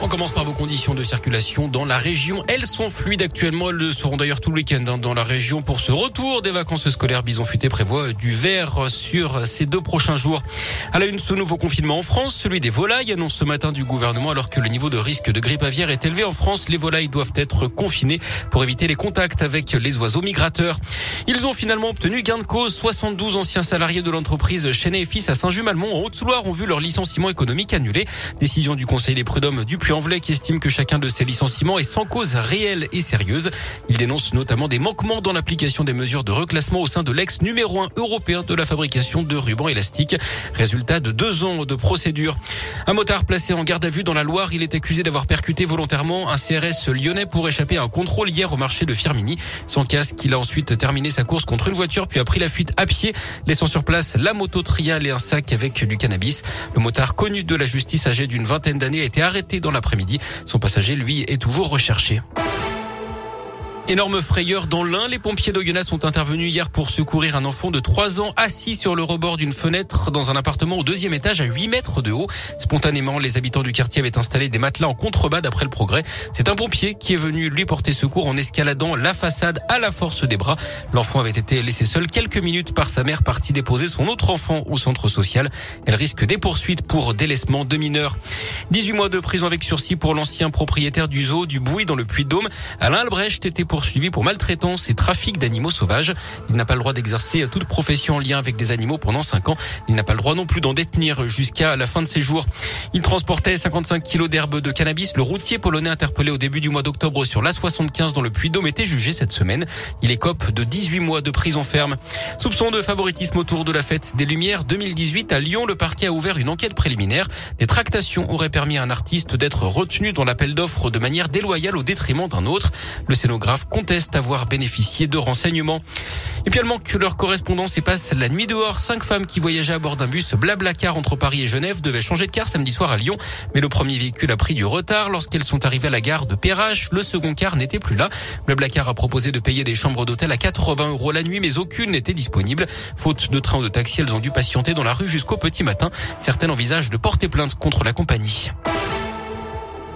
On commence par vos conditions de circulation dans la région. Elles sont fluides actuellement. Elles le seront d'ailleurs tout le week-end hein, dans la région pour ce retour des vacances scolaires. Bison Futé prévoit du vert sur ces deux prochains jours. À la une, ce nouveau confinement en France, celui des volailles annonce ce matin du gouvernement alors que le niveau de risque de grippe aviaire est élevé en France. Les volailles doivent être confinées pour éviter les contacts avec les oiseaux migrateurs. Ils ont finalement obtenu gain de cause. 72 anciens salariés de l'entreprise Chenet et Fils à Saint-Just-Malmont en Haute-Loire ont vu leur licenciement économique annulé. Décision du Conseil des prud'hommes du Puy-en-Velay qui estime que chacun de ces licenciements est sans cause réelle et sérieuse. Il dénonce notamment des manquements dans l'application des mesures de reclassement au sein de l'ex numéro 1 européen de la fabrication de rubans élastiques. Résultat de deux ans de procédure. Un motard placé en garde à vue dans la Loire, il est accusé d'avoir percuté volontairement un CRS lyonnais pour échapper à un contrôle hier au marché de Firmini. Sans casque, il a ensuite terminé sa course contre une voiture puis a pris la fuite à pied, laissant sur place la moto trial et un sac avec du cannabis. Le motard connu de la justice âgé d'une vingtaine d'années a été arrêté dans l'après-midi. Son passager, lui, est toujours recherché. Énorme frayeur dans l'Ain. Les pompiers d'Oyonnax sont intervenus hier pour secourir un enfant de 3 ans assis sur le rebord d'une fenêtre dans un appartement au deuxième étage à 8 mètres de haut. Spontanément, les habitants du quartier avaient installé des matelas en contrebas d'après le progrès. C'est un pompier qui est venu lui porter secours en escaladant la façade à la force des bras. L'enfant avait été laissé seul quelques minutes par sa mère partie déposer son autre enfant au centre social. Elle risque des poursuites pour délaissement de mineurs. 18 mois de prison avec sursis pour l'ancien propriétaire du zoo du Bouy dans le Puy-de-Dôme. Alain Albrecht était pour poursuivi pour maltraitance et trafic d'animaux sauvages. Il n'a pas le droit d'exercer toute profession en lien avec des animaux pendant 5 ans. Il n'a pas le droit non plus d'en détenir jusqu'à la fin de ses jours. Il transportait 55 kilos d'herbe de cannabis. Le routier polonais interpellé au début du mois d'octobre sur l'A75 dans le Puy-Dôme était jugé cette semaine. Il écope de 18 mois de prison ferme. Soupçon de favoritisme autour de la fête des Lumières 2018 à Lyon. Le parquet a ouvert une enquête préliminaire. Des tractations auraient permis à un artiste d'être retenu dans l'appel d'offres de manière déloyale au détriment d'un autre. Le scénographe contestent avoir bénéficié de renseignements. Et puis elle manque leur correspondance et passe la nuit dehors. Cinq femmes qui voyageaient à bord d'un bus Blablacar entre Paris et Genève devaient changer de car samedi soir à Lyon. Mais le premier véhicule a pris du retard. Lorsqu'elles sont arrivées à la gare de Perrache, le second car n'était plus là. Blablacar a proposé de payer des chambres d'hôtel à 80 euros la nuit, mais aucune n'était disponible. Faute de train ou de taxi, elles ont dû patienter dans la rue jusqu'au petit matin. Certaines envisagent de porter plainte contre la compagnie.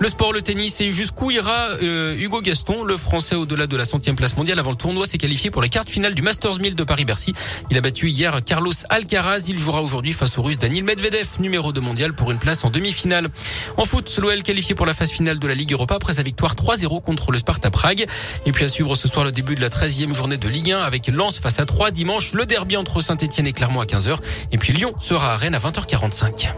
Le sport, le tennis et jusqu'où ira euh, Hugo Gaston, le Français au-delà de la centième place mondiale avant le tournoi, s'est qualifié pour les quarts finales du Masters 1000 de Paris-Bercy. Il a battu hier Carlos Alcaraz. Il jouera aujourd'hui face au Russe Daniel Medvedev, numéro 2 mondial pour une place en demi-finale. En foot, l'OL qualifié pour la phase finale de la Ligue Europa après sa victoire 3-0 contre le Sparta Prague. Et puis à suivre ce soir le début de la 13e journée de Ligue 1 avec Lens face à 3 dimanche, le derby entre Saint-Etienne et Clermont à 15h. Et puis Lyon sera à Rennes à 20h45.